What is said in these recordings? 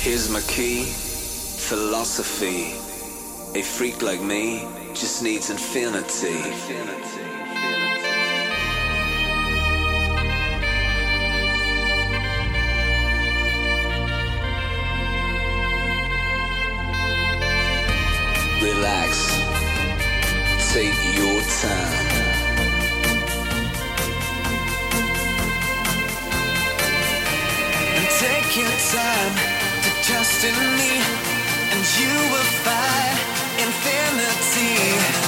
Here's my key, philosophy. A freak like me just needs infinity. relax, take your time. Take your time trust in me, and you will find infinity.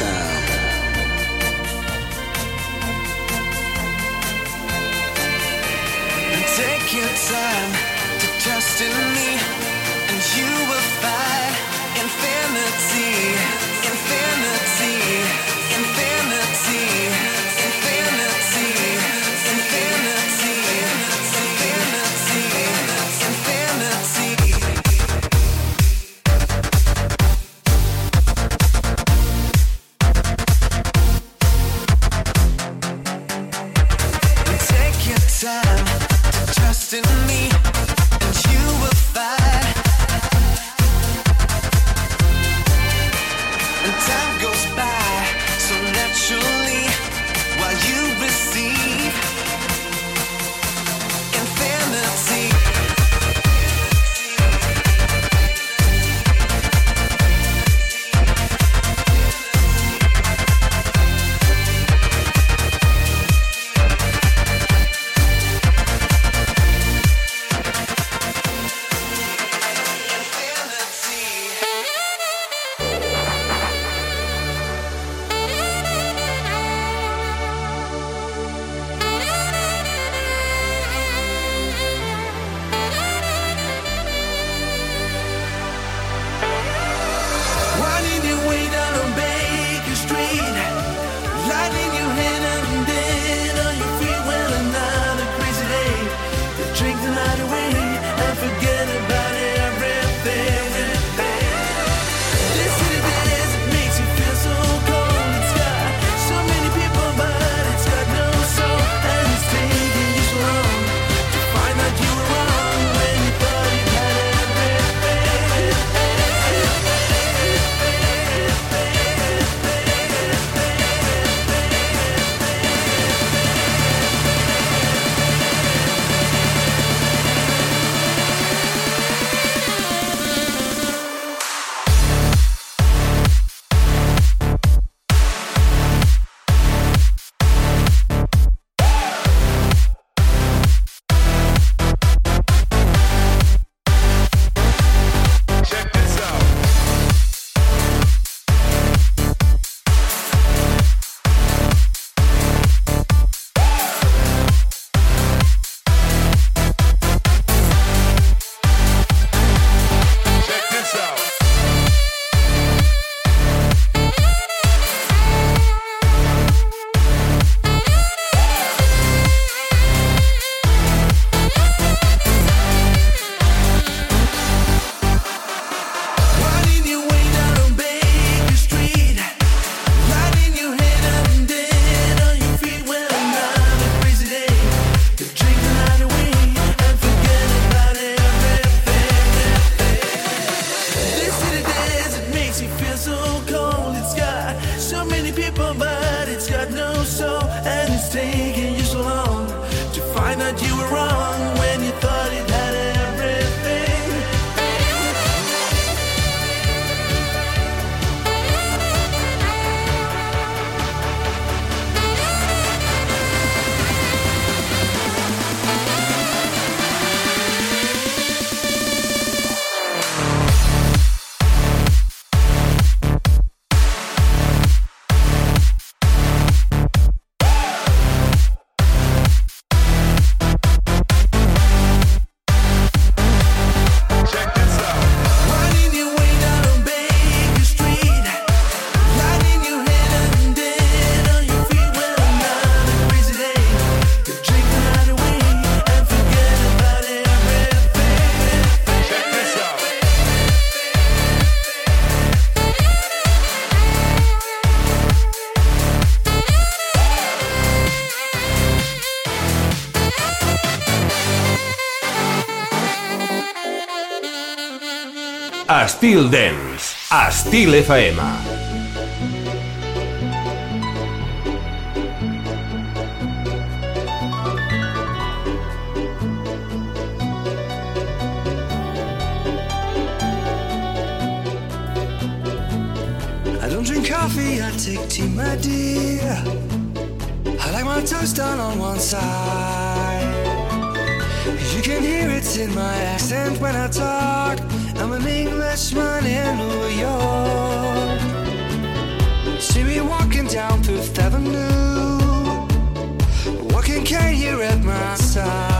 sound. Styl Dance, Styl FM. I don't drink coffee, I take tea, my dear. I like my toast done on one side. You can hear it in my accent when I talk. I'm an Englishman in New York. See me walking down Fifth Avenue. Walking Kate here at my side.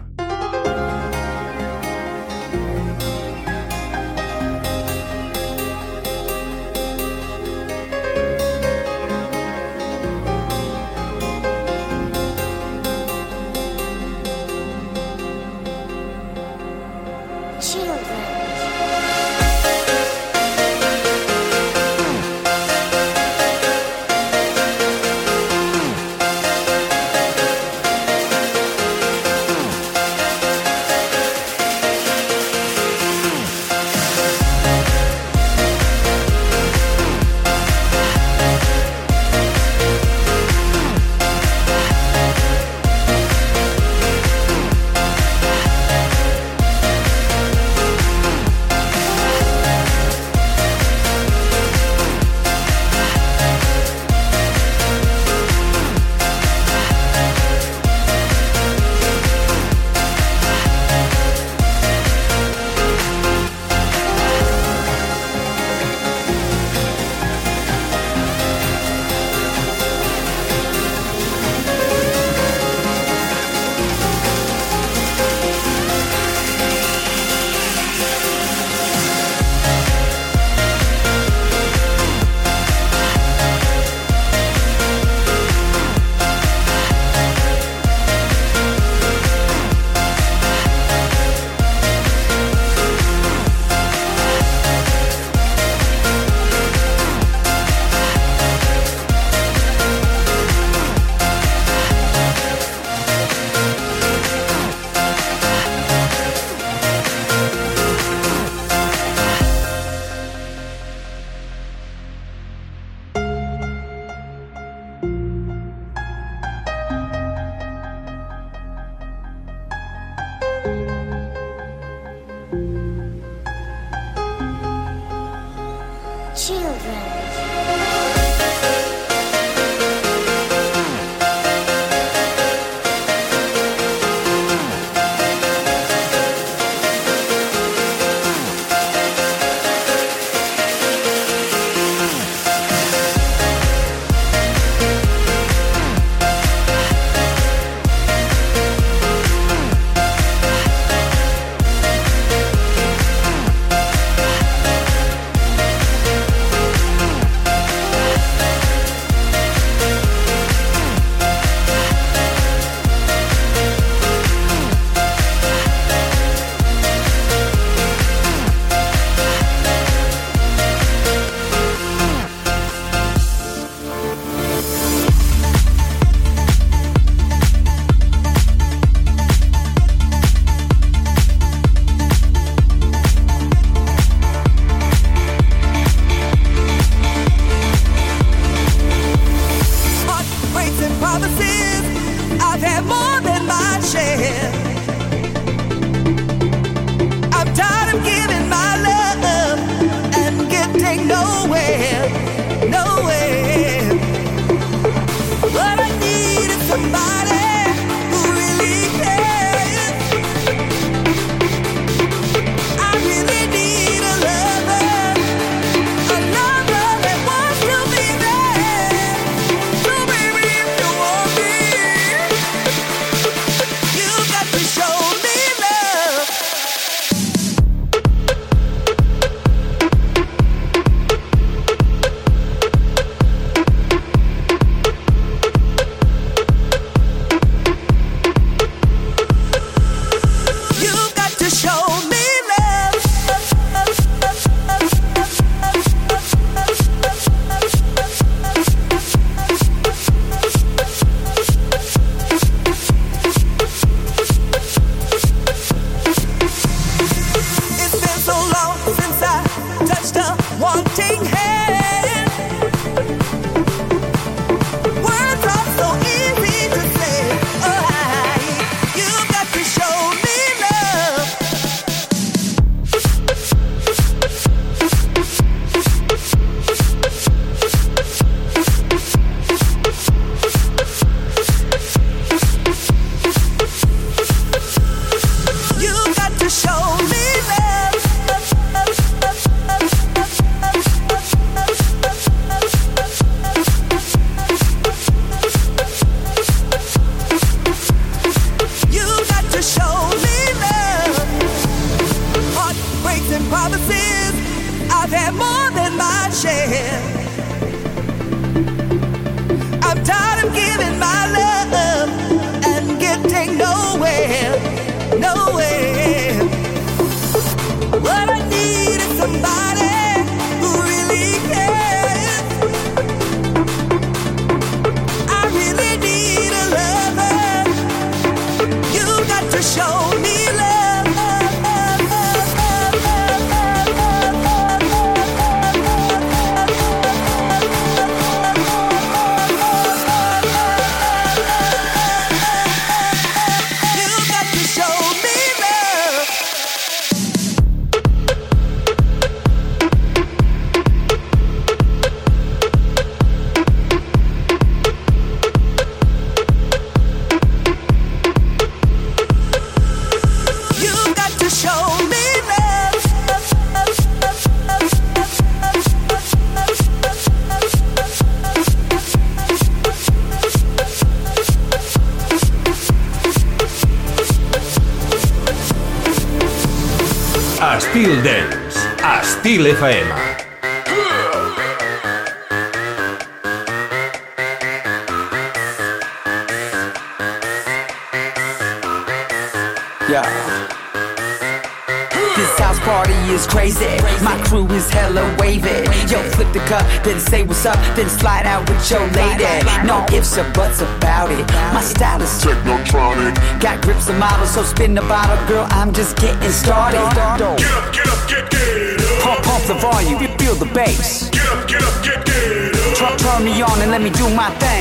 Spin the bottle, girl. I'm just getting started. Get up, get up, get, get up. Pump, pump the volume, feel the bass. Get up, get up, get, get up. Turn, turn me on and let me do my thing.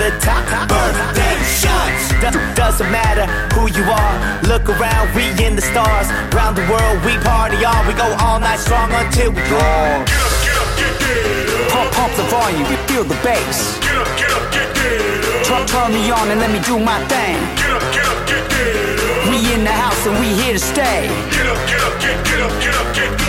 The top. Birthday shots. Do- doesn't matter who you are. Look around, we in the stars. Round the world, we party on. We go all night strong until we gone. Get up, get up, get, get up. Pump, pump the volume, feel the bass. Get up, get up, get, get up. Turn, turn me on and let me do my thing. Get up, get up, get, get up. We in the house and we here to stay. Get up, get up, get, get up, get up, get. Get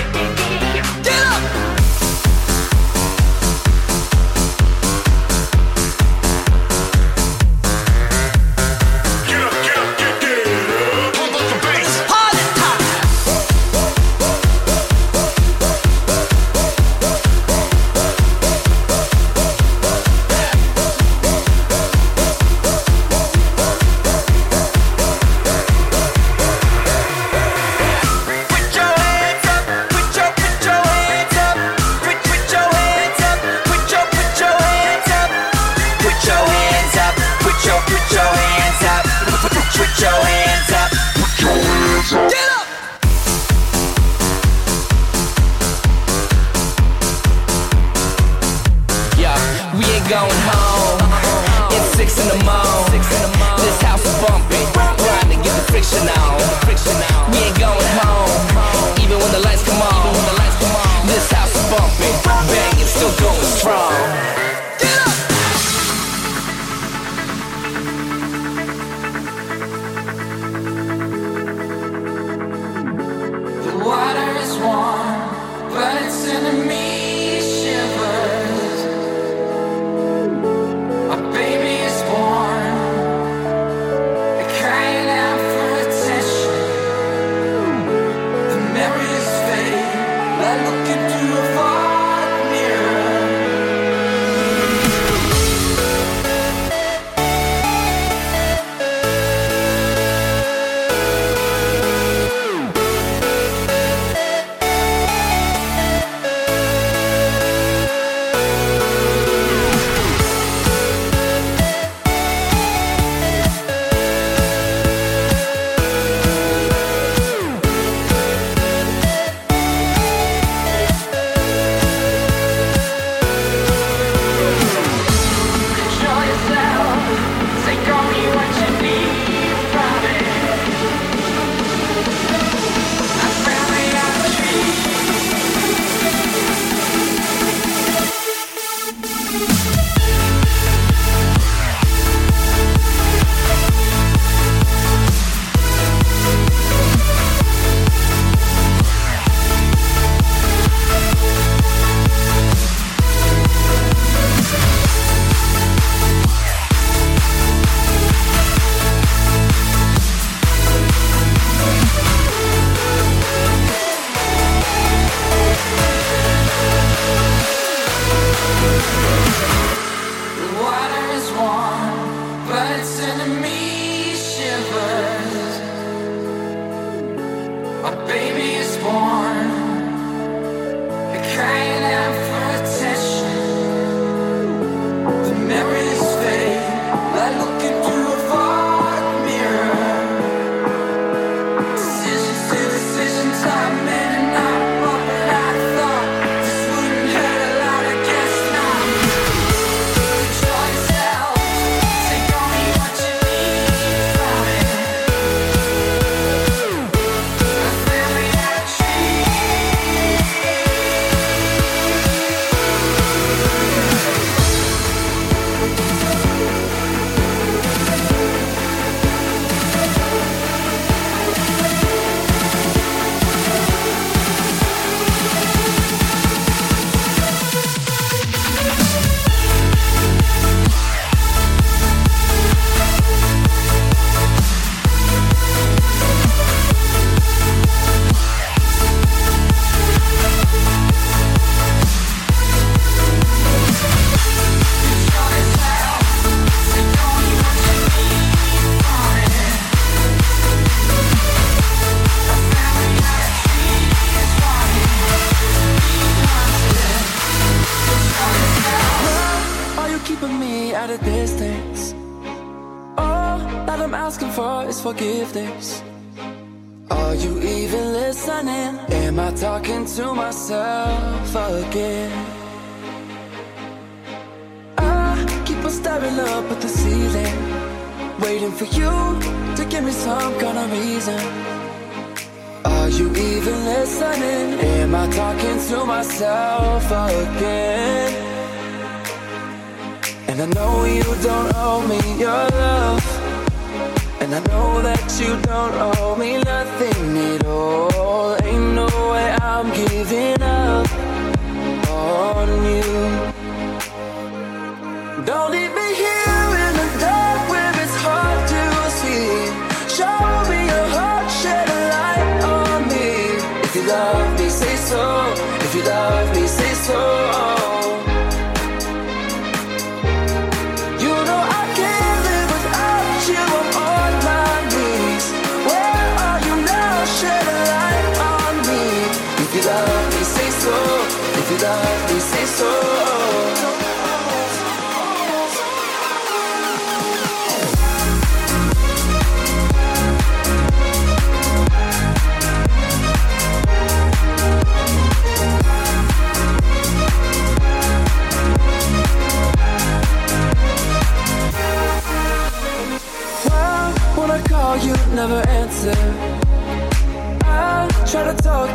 And I know that you don't owe me nothing at all. Ain't no way I'm giving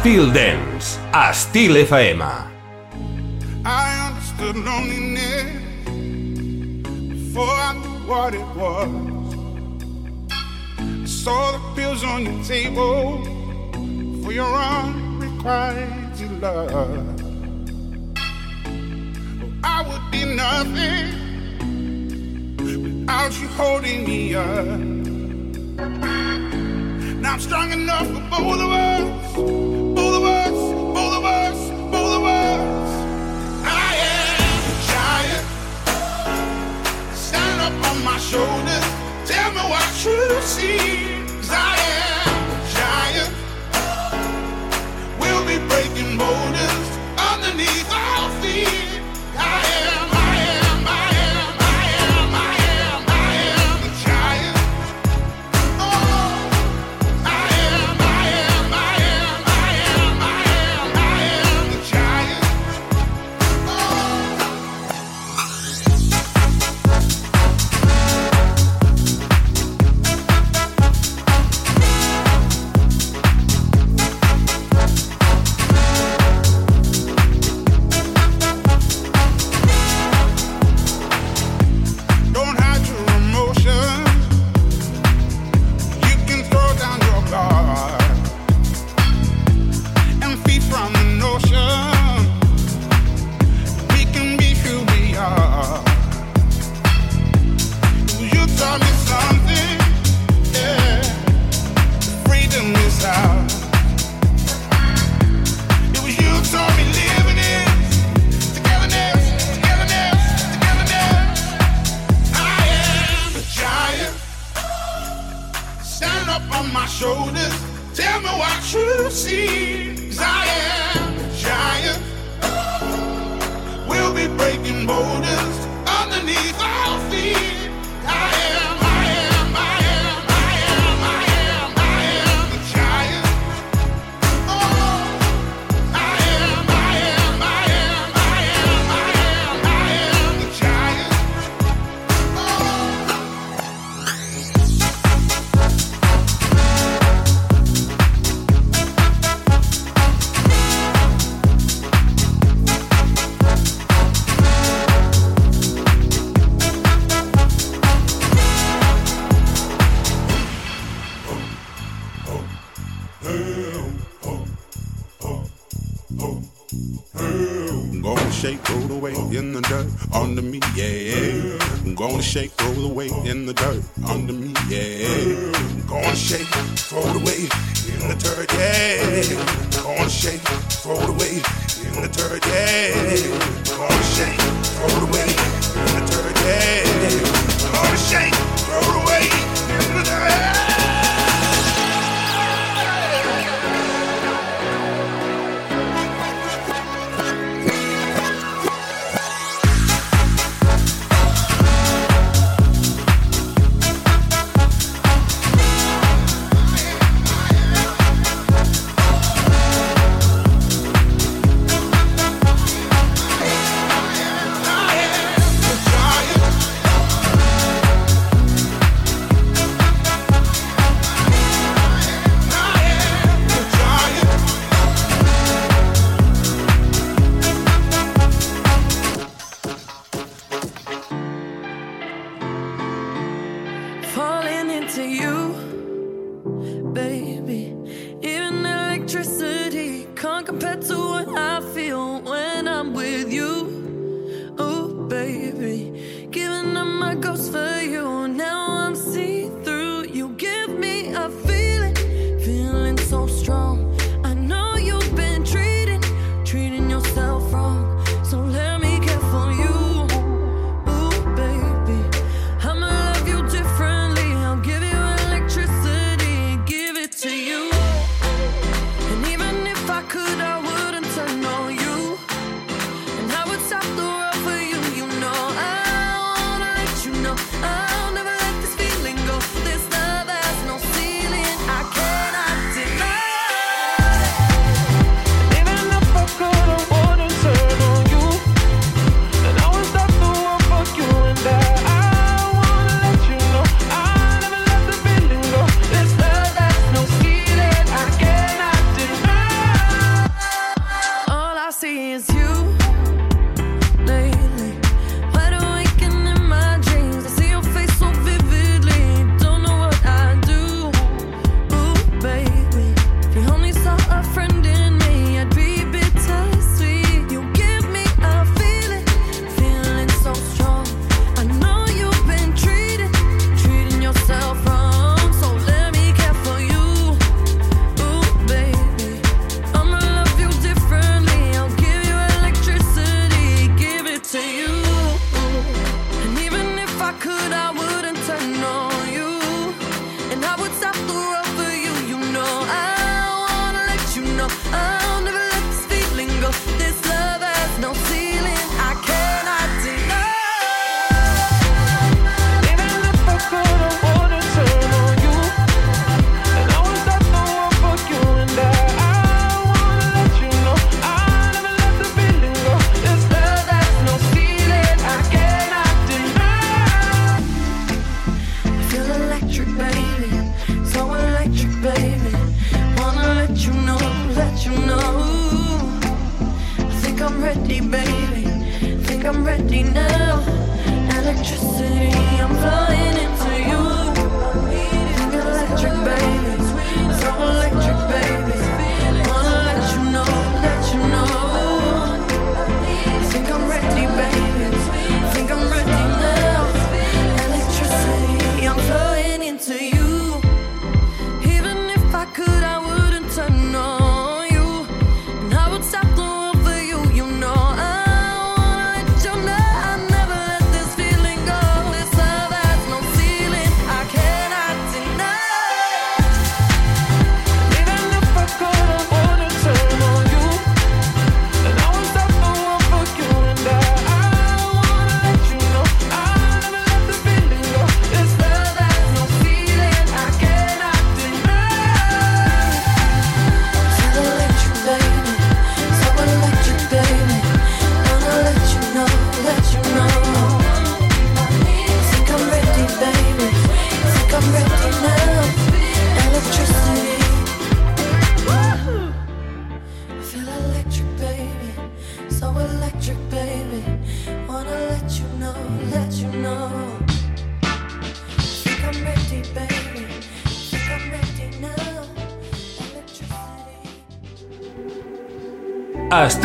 Styl Dance, Styl FM. I understood loneliness before I knew what it was. I saw the pills on your table for your unrequited love. Oh, I would be nothing without you holding me up. I'm strong enough for both of us. Both of us, both of us, both of us. I am a giant. Stand up on my shoulders. Tell me what you see.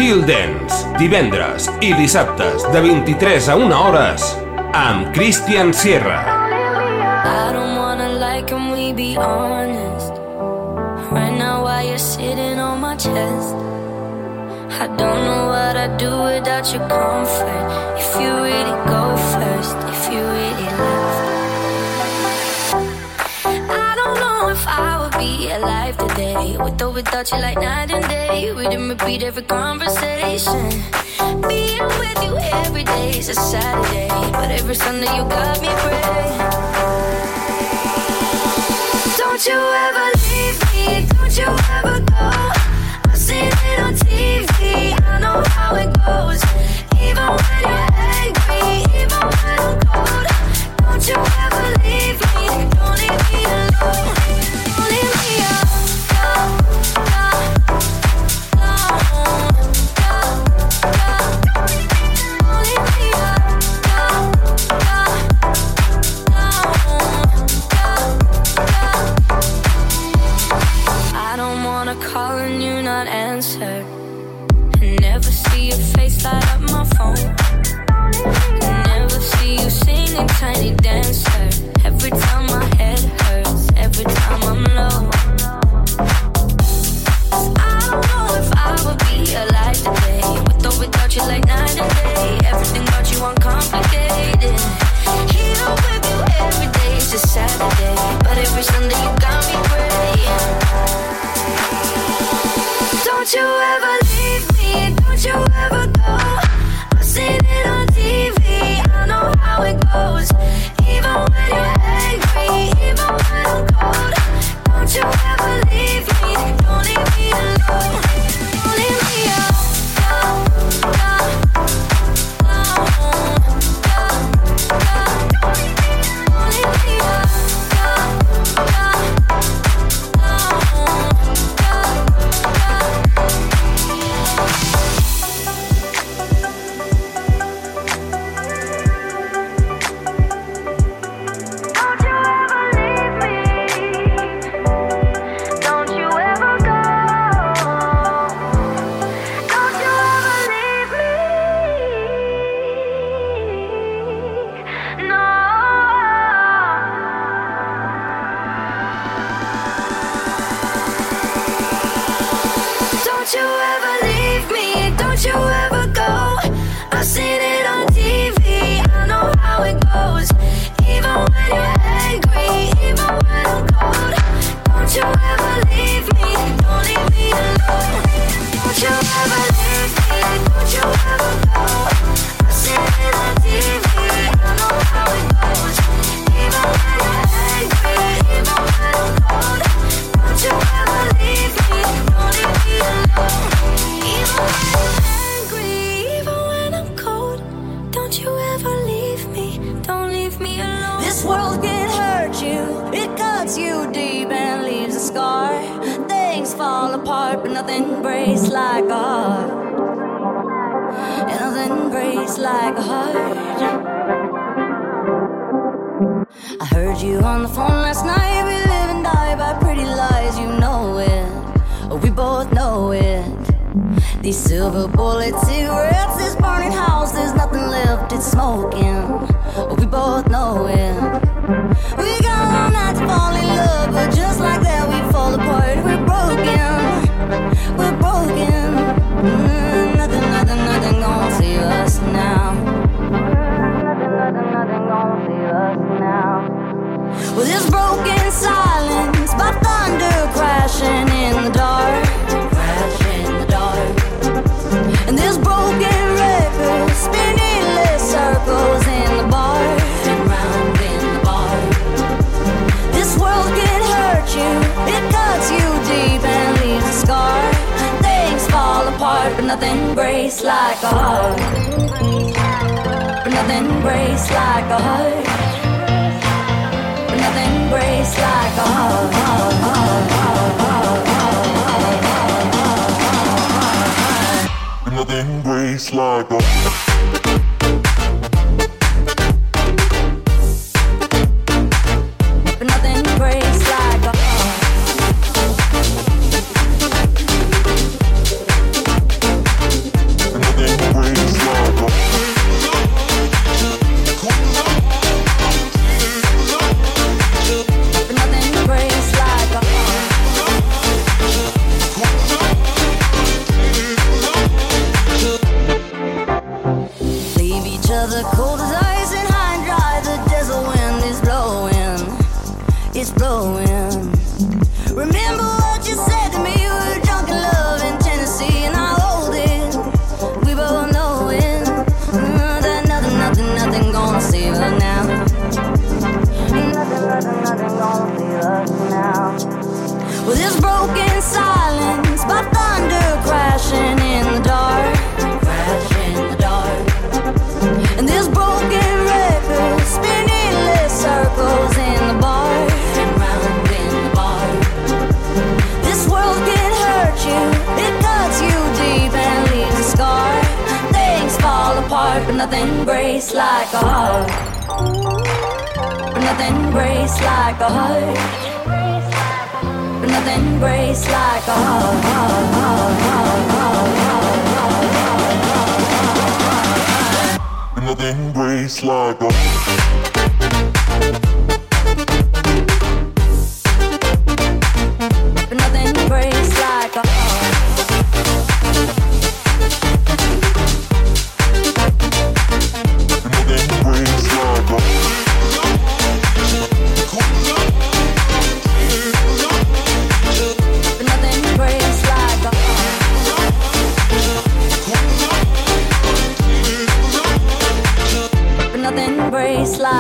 Sutil Dance, divendres i dissabtes de 23 a 1 hores amb Christian Sierra. I don't wanna like him, we be honest Right now while you're sitting on my chest I don't know what I'd do without your comment Though without you like night and day. We didn't repeat every conversation. Being with you every day is a Saturday, but every Sunday you got me praying. Don't you ever leave me? Don't you ever go? I've seen it on TV. I know how it goes. Even when you're.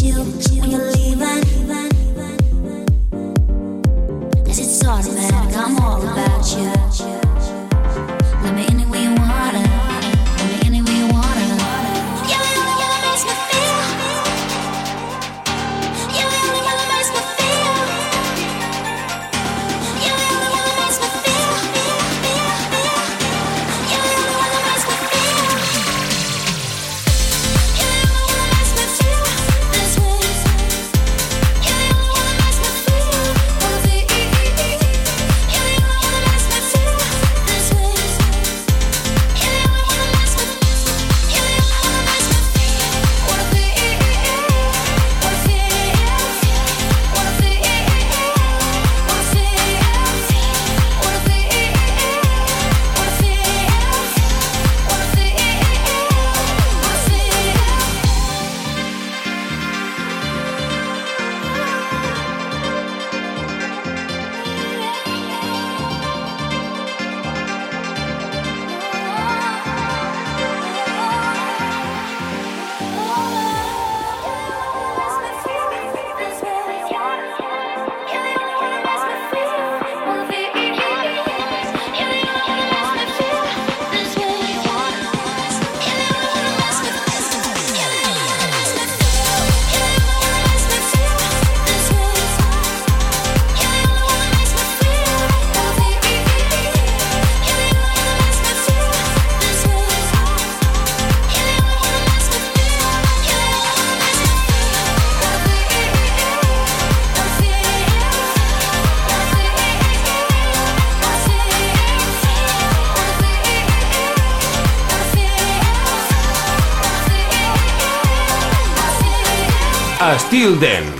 chill when you leave. Estil Dance.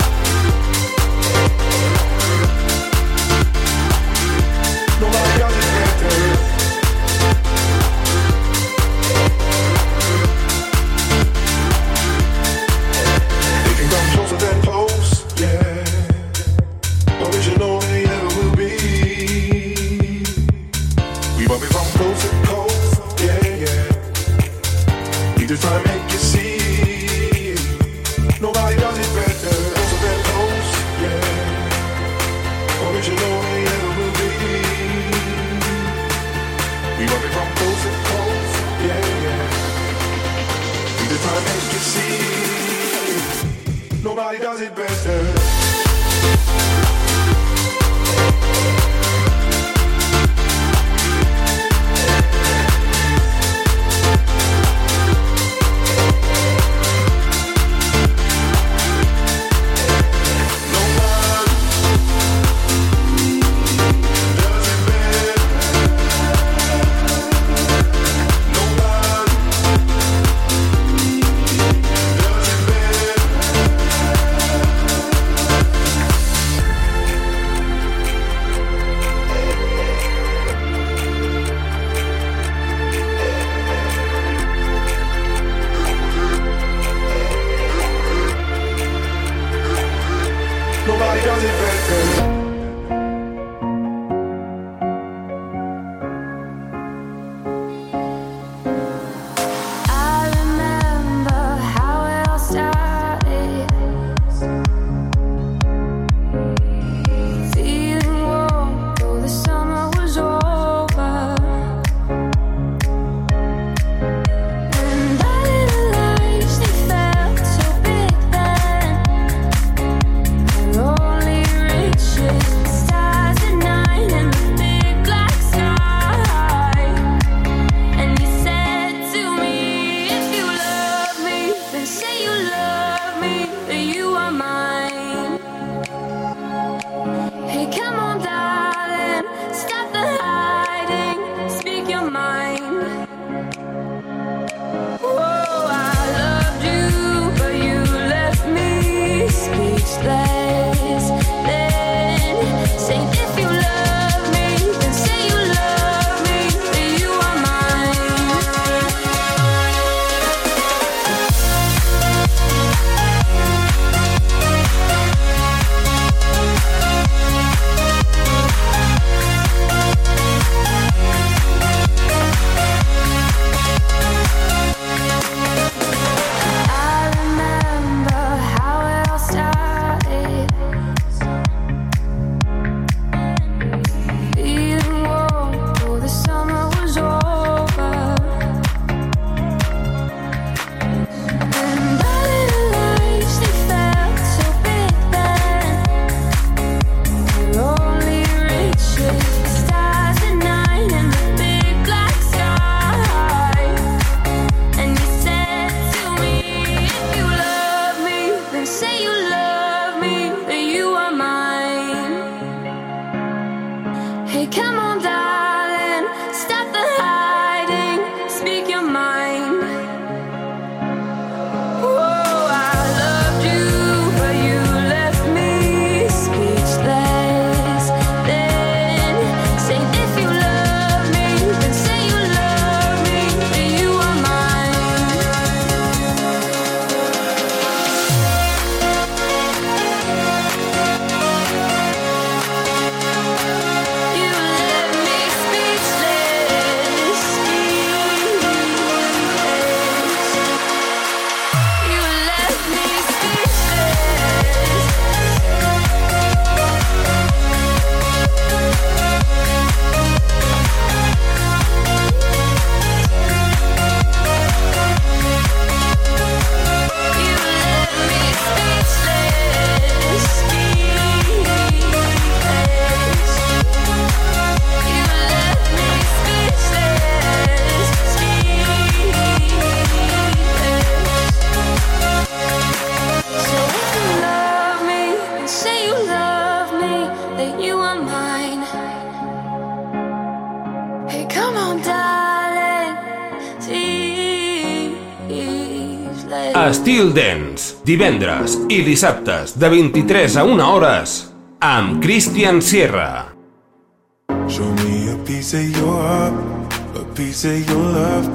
Divendres i dissabtes de 23 a 1 hores amb Christian Sierra. Show me a piece of your heart, a piece of your love.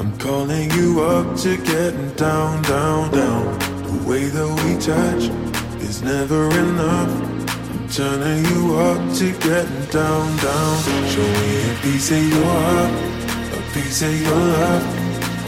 I'm calling you up to getting down, down, down. The way that we touch is never enough. I'm turning you up to getting down, down. Show me a piece of your heart, a piece of your love.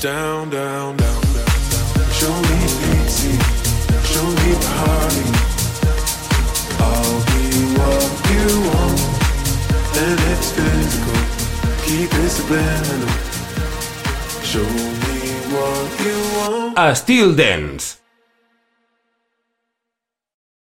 down, down, down, down. Show me show me party. I'll be what you want, and it's physical. Keep it subliminal. Show me what you want. Styl Dance,